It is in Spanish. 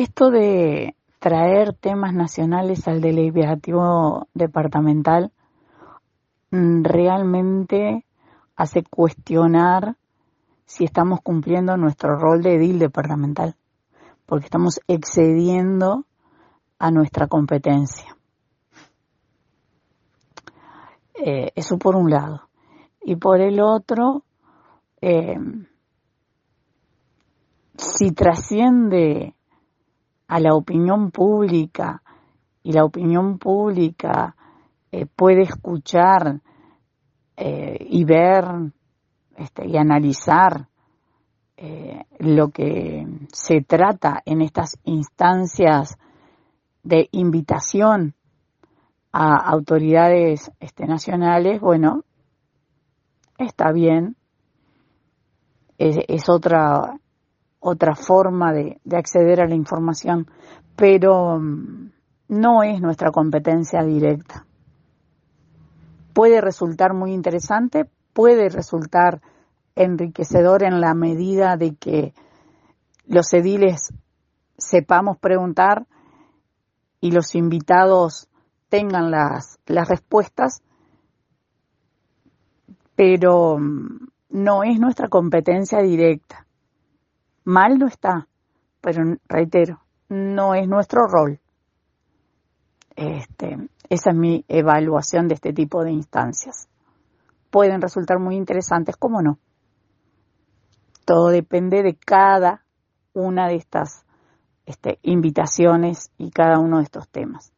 Esto de traer temas nacionales al deliberativo departamental mm, realmente hace cuestionar si estamos cumpliendo nuestro rol de edil departamental, porque estamos excediendo a nuestra competencia. Eh, eso por un lado. Y por el otro, eh, si trasciende a la opinión pública y la opinión pública eh, puede escuchar y ver este, y analizar lo que se trata en estas instancias de invitación a autoridades este, nacionales, bueno, está bien, es, otra, otra forma de, de, acceder a la información, pero mm, no es nuestra competencia directa. Puede resultar muy interesante, puede resultar enriquecedor en la medida de que los ediles sepamos preguntar y los invitados tengan las, las respuestas, pero mm, no es nuestra competencia directa. Mal no está, pero reitero, no es nuestro rol. Este, esa es mi evaluación de este tipo de instancias. Pueden resultar muy interesantes, como no. Todo depende de cada una de estas este, invitaciones y cada uno de estos temas.